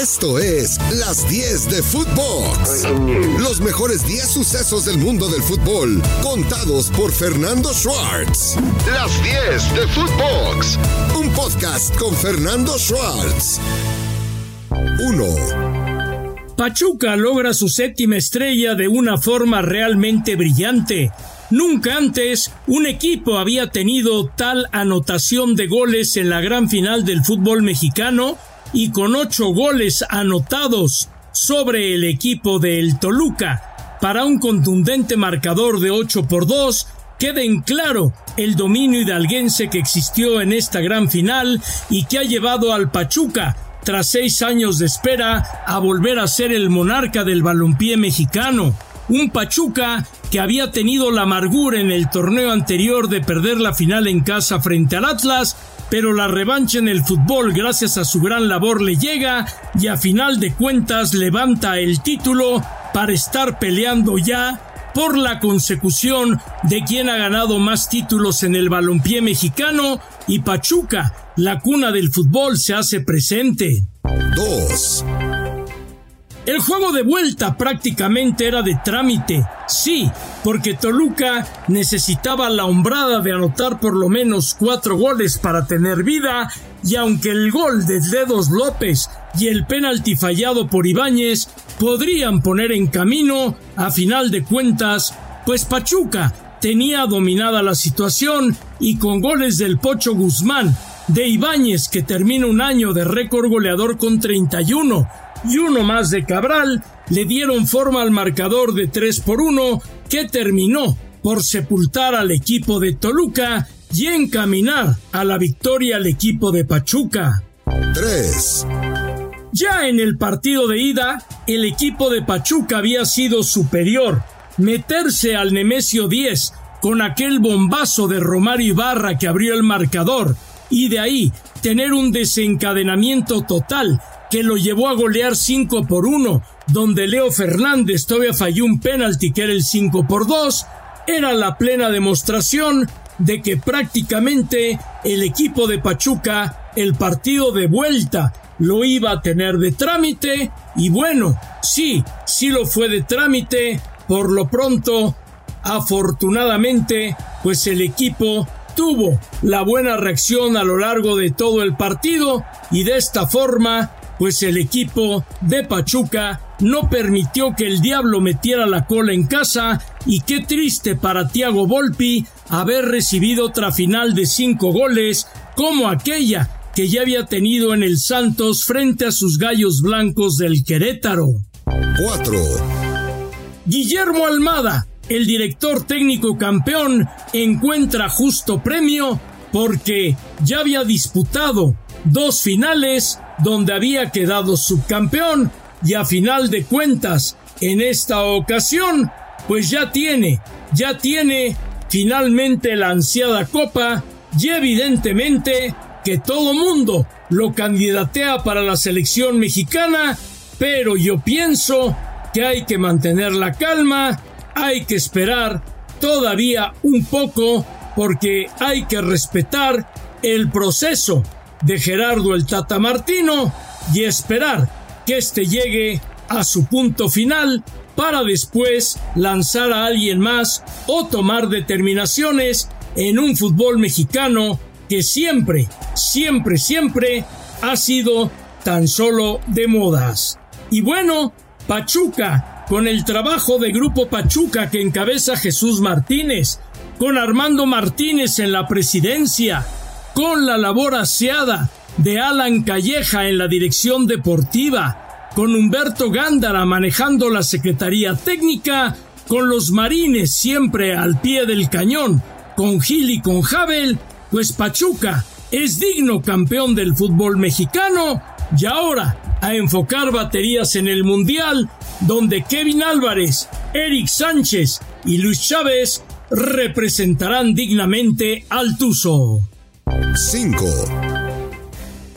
Esto es Las 10 de Footbox. Los mejores 10 sucesos del mundo del fútbol, contados por Fernando Schwartz. Las 10 de Footbox. Un podcast con Fernando Schwartz. 1. Pachuca logra su séptima estrella de una forma realmente brillante. Nunca antes un equipo había tenido tal anotación de goles en la gran final del fútbol mexicano y con ocho goles anotados sobre el equipo del Toluca para un contundente marcador de 8 por 2 queda en claro el dominio hidalguense que existió en esta gran final y que ha llevado al Pachuca tras seis años de espera a volver a ser el monarca del balompié mexicano. Un Pachuca que había tenido la amargura en el torneo anterior de perder la final en casa frente al Atlas pero la revancha en el fútbol gracias a su gran labor le llega y a final de cuentas levanta el título para estar peleando ya por la consecución de quien ha ganado más títulos en el balompié mexicano y Pachuca, la cuna del fútbol, se hace presente. 2. El juego de vuelta prácticamente era de trámite, sí, porque Toluca necesitaba la hombrada de anotar por lo menos cuatro goles para tener vida, y aunque el gol de Dedos López y el penalti fallado por Ibáñez podrían poner en camino, a final de cuentas, pues Pachuca tenía dominada la situación y con goles del Pocho Guzmán, de Ibáñez que termina un año de récord goleador con 31 y uno más de Cabral le dieron forma al marcador de 3 por 1 que terminó por sepultar al equipo de Toluca y encaminar a la victoria al equipo de Pachuca. 3. Ya en el partido de ida, el equipo de Pachuca había sido superior. Meterse al Nemesio 10 con aquel bombazo de Romario Ibarra que abrió el marcador y de ahí tener un desencadenamiento total que lo llevó a golear 5 por 1, donde Leo Fernández todavía falló un penalti que era el 5 por 2, era la plena demostración de que prácticamente el equipo de Pachuca, el partido de vuelta, lo iba a tener de trámite. Y bueno, sí, sí lo fue de trámite, por lo pronto, afortunadamente, pues el equipo tuvo la buena reacción a lo largo de todo el partido y de esta forma pues el equipo de Pachuca no permitió que el diablo metiera la cola en casa y qué triste para Tiago Volpi haber recibido otra final de cinco goles como aquella que ya había tenido en el Santos frente a sus gallos blancos del Querétaro. 4. Guillermo Almada, el director técnico campeón, encuentra justo premio porque ya había disputado dos finales donde había quedado subcampeón. Y a final de cuentas en esta ocasión pues ya tiene, ya tiene finalmente la ansiada copa. Y evidentemente que todo mundo lo candidatea para la selección mexicana, pero yo pienso que hay que mantener la calma, hay que esperar todavía un poco porque hay que respetar el proceso de Gerardo el Tata Martino y esperar que éste llegue a su punto final para después lanzar a alguien más o tomar determinaciones en un fútbol mexicano que siempre, siempre, siempre ha sido tan solo de modas. Y bueno, Pachuca, con el trabajo de Grupo Pachuca que encabeza Jesús Martínez, con Armando Martínez en la presidencia, con la labor aseada de Alan Calleja en la dirección deportiva, con Humberto Gándara manejando la Secretaría Técnica, con los Marines siempre al pie del cañón, con Gil y con Javel, pues Pachuca es digno campeón del fútbol mexicano y ahora a enfocar baterías en el Mundial, donde Kevin Álvarez, Eric Sánchez y Luis Chávez representarán dignamente al Tuzo. 5.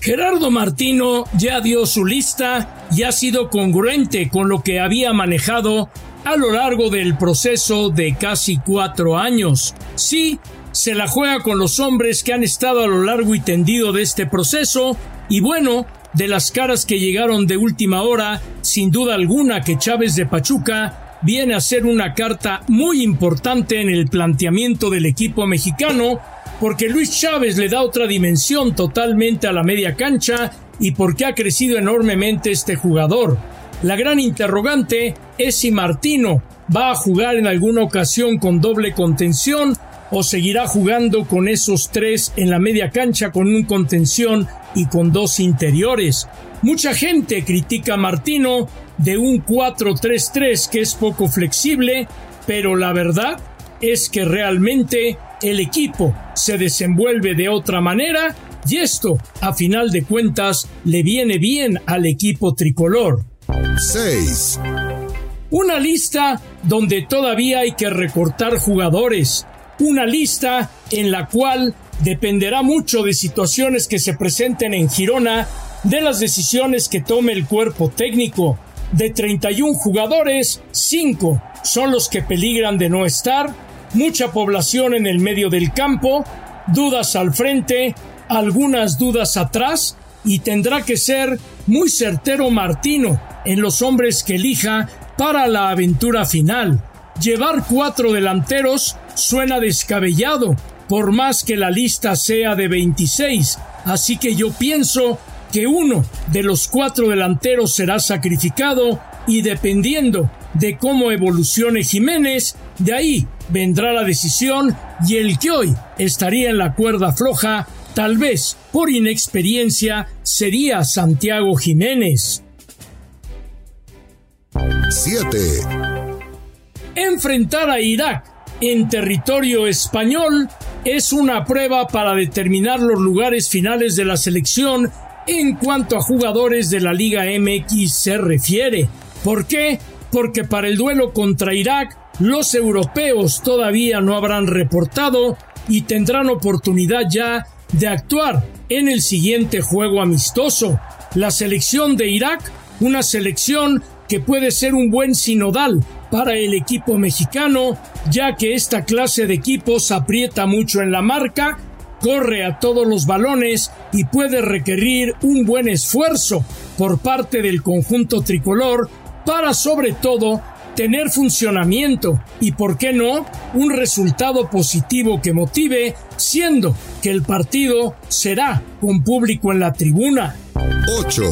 Gerardo Martino ya dio su lista y ha sido congruente con lo que había manejado a lo largo del proceso de casi cuatro años. Sí, se la juega con los hombres que han estado a lo largo y tendido de este proceso y bueno, de las caras que llegaron de última hora, sin duda alguna que Chávez de Pachuca viene a ser una carta muy importante en el planteamiento del equipo mexicano, porque Luis Chávez le da otra dimensión totalmente a la media cancha y porque ha crecido enormemente este jugador. La gran interrogante es si Martino va a jugar en alguna ocasión con doble contención o seguirá jugando con esos tres en la media cancha con un contención y con dos interiores. Mucha gente critica a Martino de un 4-3-3 que es poco flexible, pero la verdad es que realmente el equipo se desenvuelve de otra manera y esto, a final de cuentas, le viene bien al equipo tricolor. 6. Una lista donde todavía hay que recortar jugadores. Una lista en la cual dependerá mucho de situaciones que se presenten en Girona, de las decisiones que tome el cuerpo técnico. De 31 jugadores, 5 son los que peligran de no estar, mucha población en el medio del campo, dudas al frente, algunas dudas atrás, y tendrá que ser muy certero Martino en los hombres que elija para la aventura final. Llevar cuatro delanteros suena descabellado, por más que la lista sea de 26, así que yo pienso que uno de los cuatro delanteros será sacrificado y dependiendo de cómo evolucione Jiménez, de ahí vendrá la decisión y el que hoy estaría en la cuerda floja, tal vez por inexperiencia, sería Santiago Jiménez. 7. Enfrentar a Irak en territorio español es una prueba para determinar los lugares finales de la selección en cuanto a jugadores de la Liga MX se refiere. ¿Por qué? Porque para el duelo contra Irak los europeos todavía no habrán reportado y tendrán oportunidad ya de actuar en el siguiente juego amistoso. La selección de Irak, una selección que puede ser un buen sinodal para el equipo mexicano, ya que esta clase de equipos aprieta mucho en la marca, corre a todos los balones y puede requerir un buen esfuerzo por parte del conjunto tricolor para sobre todo tener funcionamiento y, por qué no, un resultado positivo que motive, siendo que el partido será con público en la tribuna. 8.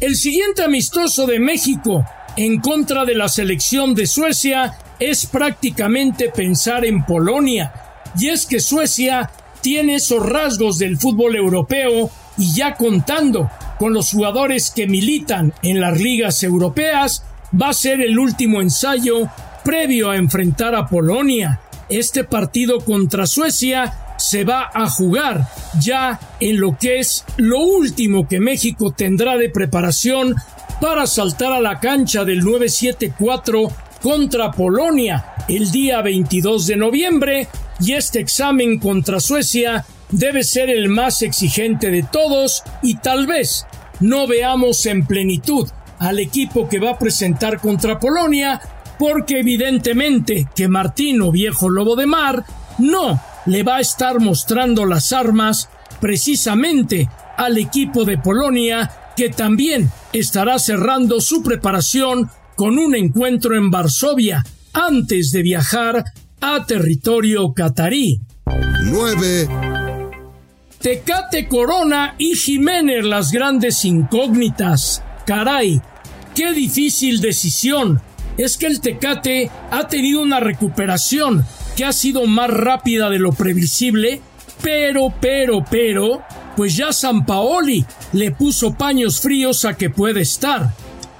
El siguiente amistoso de México en contra de la selección de Suecia es prácticamente pensar en Polonia. Y es que Suecia tiene esos rasgos del fútbol europeo y ya contando con los jugadores que militan en las ligas europeas, va a ser el último ensayo previo a enfrentar a Polonia. Este partido contra Suecia se va a jugar ya en lo que es lo último que México tendrá de preparación para saltar a la cancha del 974 contra Polonia el día 22 de noviembre y este examen contra Suecia debe ser el más exigente de todos y tal vez no veamos en plenitud al equipo que va a presentar contra Polonia porque evidentemente que Martino, viejo lobo de mar, no le va a estar mostrando las armas precisamente al equipo de Polonia que también estará cerrando su preparación con un encuentro en Varsovia antes de viajar a territorio catarí. 9. Tecate Corona y Jiménez las grandes incógnitas. Caray, qué difícil decisión. Es que el Tecate ha tenido una recuperación que ha sido más rápida de lo previsible, pero, pero, pero, pues ya San Paoli le puso paños fríos a que puede estar.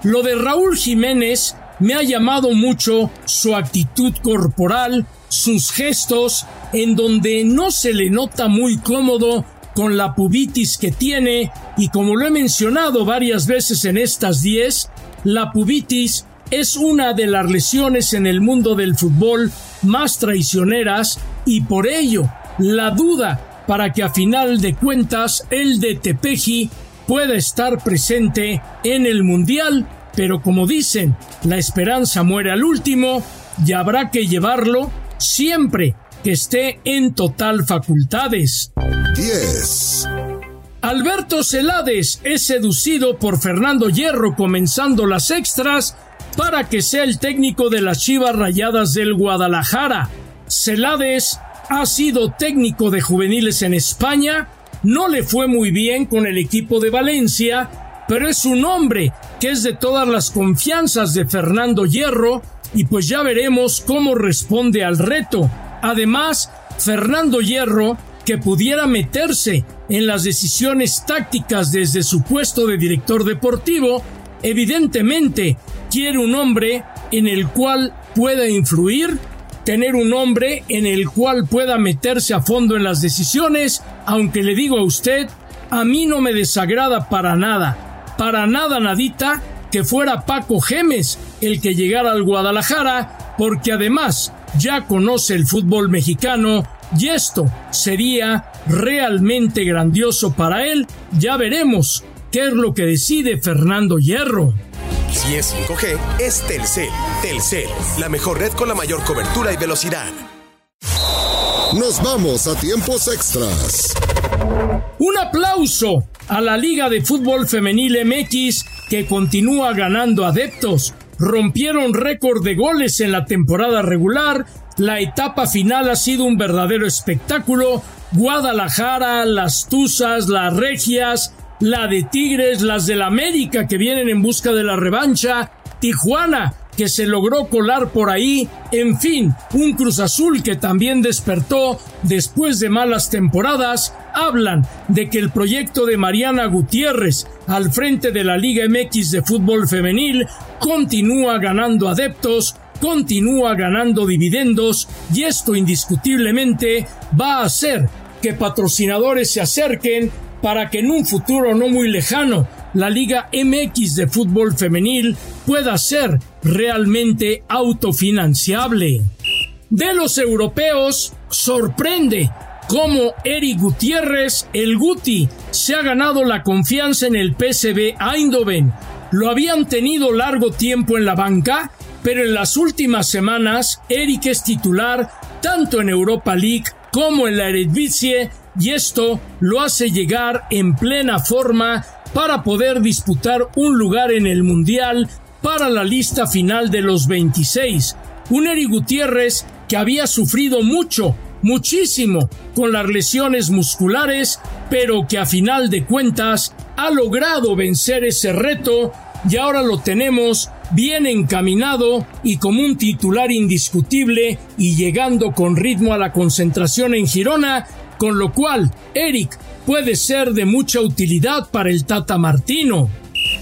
Lo de Raúl Jiménez me ha llamado mucho su actitud corporal, sus gestos, en donde no se le nota muy cómodo con la pubitis que tiene y como lo he mencionado varias veces en estas 10, la pubitis es una de las lesiones en el mundo del fútbol más traicioneras y por ello la duda para que a final de cuentas el de Tepeji pueda estar presente en el Mundial, pero como dicen, la esperanza muere al último y habrá que llevarlo siempre que esté en total facultades. 10. Alberto Celades es seducido por Fernando Hierro comenzando las extras para que sea el técnico de las Chivas Rayadas del Guadalajara. Celades ha sido técnico de juveniles en España, no le fue muy bien con el equipo de Valencia, pero es un hombre que es de todas las confianzas de Fernando Hierro y pues ya veremos cómo responde al reto. Además, Fernando Hierro, que pudiera meterse en las decisiones tácticas desde su puesto de director deportivo, evidentemente quiere un hombre en el cual pueda influir, tener un hombre en el cual pueda meterse a fondo en las decisiones, aunque le digo a usted, a mí no me desagrada para nada, para nada nadita que fuera Paco Gemes el que llegara al Guadalajara, porque además ya conoce el fútbol mexicano y esto sería realmente grandioso para él. Ya veremos qué es lo que decide Fernando Hierro. Si es 5G, es Telcel. Telcel, la mejor red con la mayor cobertura y velocidad. Nos vamos a tiempos extras. Un aplauso a la Liga de Fútbol Femenil MX que continúa ganando adeptos. Rompieron récord de goles en la temporada regular. La etapa final ha sido un verdadero espectáculo. Guadalajara, las Tuzas, las Regias, la de Tigres, las del América que vienen en busca de la revancha, Tijuana que se logró colar por ahí, en fin, un Cruz Azul que también despertó después de malas temporadas, hablan de que el proyecto de Mariana Gutiérrez al frente de la Liga MX de fútbol femenil continúa ganando adeptos, continúa ganando dividendos y esto indiscutiblemente va a hacer que patrocinadores se acerquen para que en un futuro no muy lejano la Liga MX de fútbol femenil pueda ser realmente autofinanciable. De los europeos, sorprende cómo Eric Gutiérrez, el Guti, se ha ganado la confianza en el PSV Eindhoven. Lo habían tenido largo tiempo en la banca, pero en las últimas semanas Eric es titular tanto en Europa League como en la Eredivisie y esto lo hace llegar en plena forma para poder disputar un lugar en el Mundial para la lista final de los 26. Un Eri Gutiérrez que había sufrido mucho, muchísimo con las lesiones musculares, pero que a final de cuentas ha logrado vencer ese reto y ahora lo tenemos bien encaminado y como un titular indiscutible y llegando con ritmo a la concentración en Girona con lo cual Eric puede ser de mucha utilidad para el Tata Martino.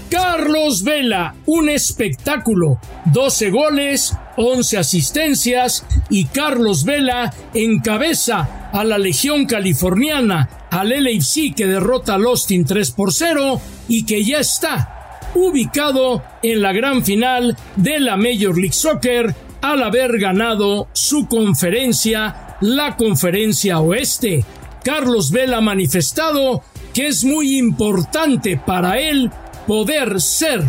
Carlos Vela, un espectáculo, 12 goles, 11 asistencias y Carlos Vela encabeza a la Legión Californiana, al LAFC que derrota al Austin 3 por 0 y que ya está ubicado en la gran final de la Major League Soccer al haber ganado su conferencia la conferencia oeste. Carlos Vela ha manifestado que es muy importante para él poder ser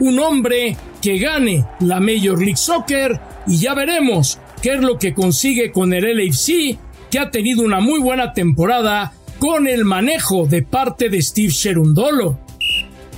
un hombre que gane la Major League Soccer y ya veremos qué es lo que consigue con el LAFC, que ha tenido una muy buena temporada con el manejo de parte de Steve Sherundolo.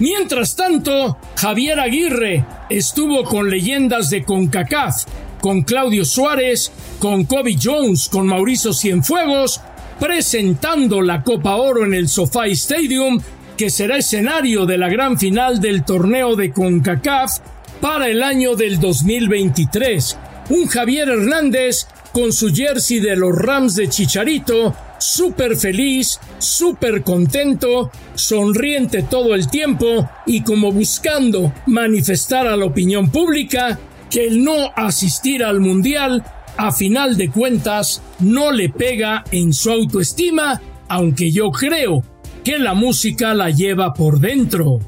Mientras tanto, Javier Aguirre estuvo con leyendas de CONCACAF con Claudio Suárez, con Kobe Jones, con Mauricio Cienfuegos, presentando la Copa Oro en el SoFi Stadium, que será escenario de la gran final del torneo de CONCACAF para el año del 2023. Un Javier Hernández con su jersey de los Rams de Chicharito, súper feliz, súper contento, sonriente todo el tiempo y como buscando manifestar a la opinión pública que el no asistir al Mundial, a final de cuentas, no le pega en su autoestima, aunque yo creo que la música la lleva por dentro.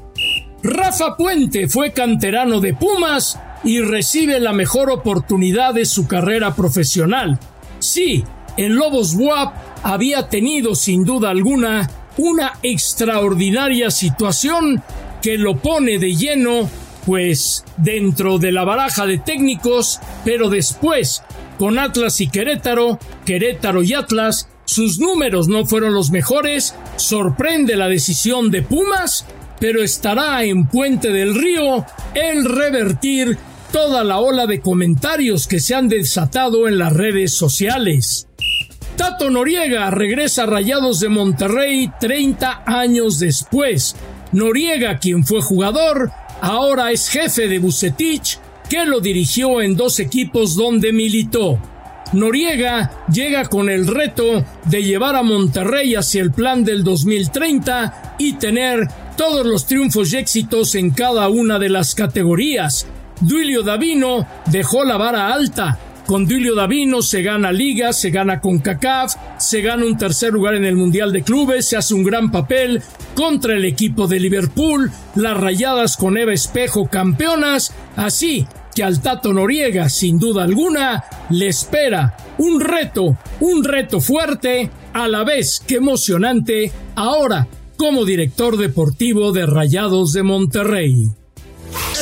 Rafa Puente fue canterano de Pumas y recibe la mejor oportunidad de su carrera profesional. Sí, en Lobos WAP había tenido sin duda alguna una extraordinaria situación que lo pone de lleno pues dentro de la baraja de técnicos, pero después con Atlas y Querétaro, Querétaro y Atlas, sus números no fueron los mejores, sorprende la decisión de Pumas, pero estará en Puente del Río el revertir toda la ola de comentarios que se han desatado en las redes sociales. Tato Noriega regresa a Rayados de Monterrey 30 años después. Noriega, quien fue jugador, ahora es jefe de Bucetich, que lo dirigió en dos equipos donde militó. Noriega llega con el reto de llevar a Monterrey hacia el plan del 2030 y tener todos los triunfos y éxitos en cada una de las categorías. Duilio Davino dejó la vara alta. Con Duilio Davino se gana Liga, se gana con CACAF, se gana un tercer lugar en el Mundial de Clubes, se hace un gran papel contra el equipo de Liverpool, las rayadas con Eva Espejo campeonas, así que al Tato Noriega, sin duda alguna, le espera un reto, un reto fuerte, a la vez que emocionante, ahora como director deportivo de Rayados de Monterrey.